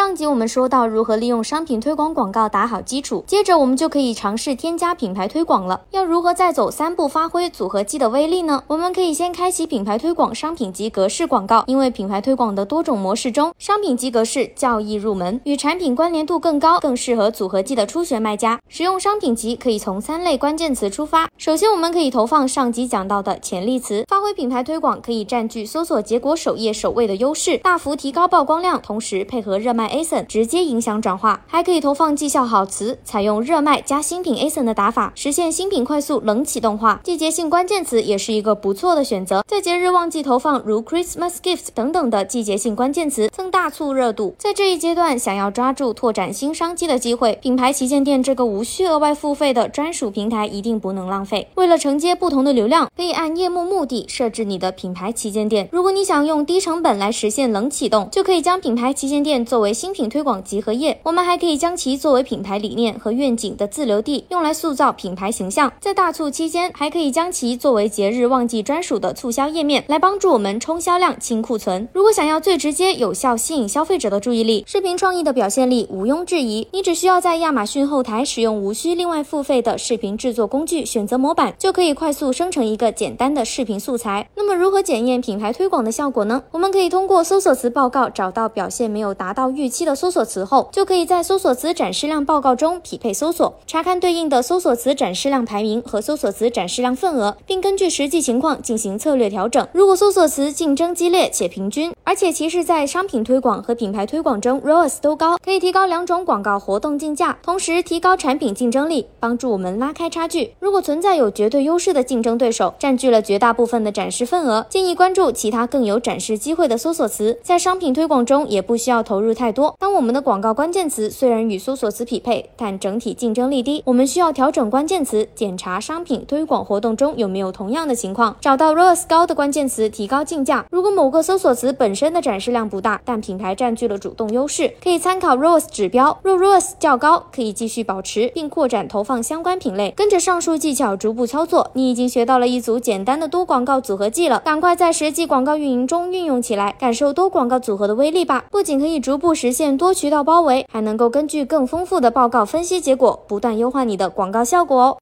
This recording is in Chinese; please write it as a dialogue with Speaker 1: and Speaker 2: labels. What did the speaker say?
Speaker 1: 上集我们说到如何利用商品推广广告打好基础，接着我们就可以尝试添加品牌推广了。要如何再走三步发挥组合技的威力呢？我们可以先开启品牌推广商品级格式广告，因为品牌推广的多种模式中，商品级格式较易入门，与产品关联度更高，更适合组合技的初学卖家。使用商品级可以从三类关键词出发，首先我们可以投放上集讲到的潜力词，发挥品牌推广可以占据搜索结果首页首位的优势，大幅提高曝光量，同时配合热卖。ASIN 直接影响转化，还可以投放绩效好词，采用热卖加新品 ASIN 的打法，实现新品快速冷启动化。季节性关键词也是一个不错的选择，在节日旺季投放如 Christmas gifts 等等的季节性关键词，增大促热度。在这一阶段，想要抓住拓展新商机的机会，品牌旗舰店这个无需额外付费的专属平台一定不能浪费。为了承接不同的流量，可以按业务目的设置你的品牌旗舰店。如果你想用低成本来实现冷启动，就可以将品牌旗舰店作为新品推广集合页，我们还可以将其作为品牌理念和愿景的自留地，用来塑造品牌形象。在大促期间，还可以将其作为节日旺季专属的促销页面，来帮助我们冲销量、清库存。如果想要最直接、有效吸引消费者的注意力，视频创意的表现力毋庸置疑。你只需要在亚马逊后台使用无需另外付费的视频制作工具，选择模板，就可以快速生成一个简单的视频素材。那么，如何检验品牌推广的效果呢？我们可以通过搜索词报告找到表现没有达到预期的。搜索词后，就可以在搜索词展示量报告中匹配搜索，查看对应的搜索词展示量排名和搜索词展示量份额，并根据实际情况进行策略调整。如果搜索词竞争激烈且平均，而且其实在商品推广和品牌推广中 ROAS 都高，可以提高两种广告活动竞价，同时提高产品竞争力，帮助我们拉开差距。如果存在有绝对优势的竞争对手，占据了绝大部分的展示份额，建议关注其他更有展示机会的搜索词。在商品推广中，也不需要投入太多。当我们的广告关键词虽然与搜索词匹配，但整体竞争力低。我们需要调整关键词，检查商品推广活动中有没有同样的情况，找到 ROAS 高的关键词，提高竞价。如果某个搜索词本身的展示量不大，但品牌占据了主动优势，可以参考 ROAS 指标。若 ROAS 较高，可以继续保持并扩展投放相关品类。跟着上述技巧逐步操作，你已经学到了一组简单的多广告组合技了。赶快在实际广告运营中运用起来，感受多广告组合的威力吧！不仅可以逐步实实现多渠道包围，还能够根据更丰富的报告分析结果，不断优化你的广告效果哦。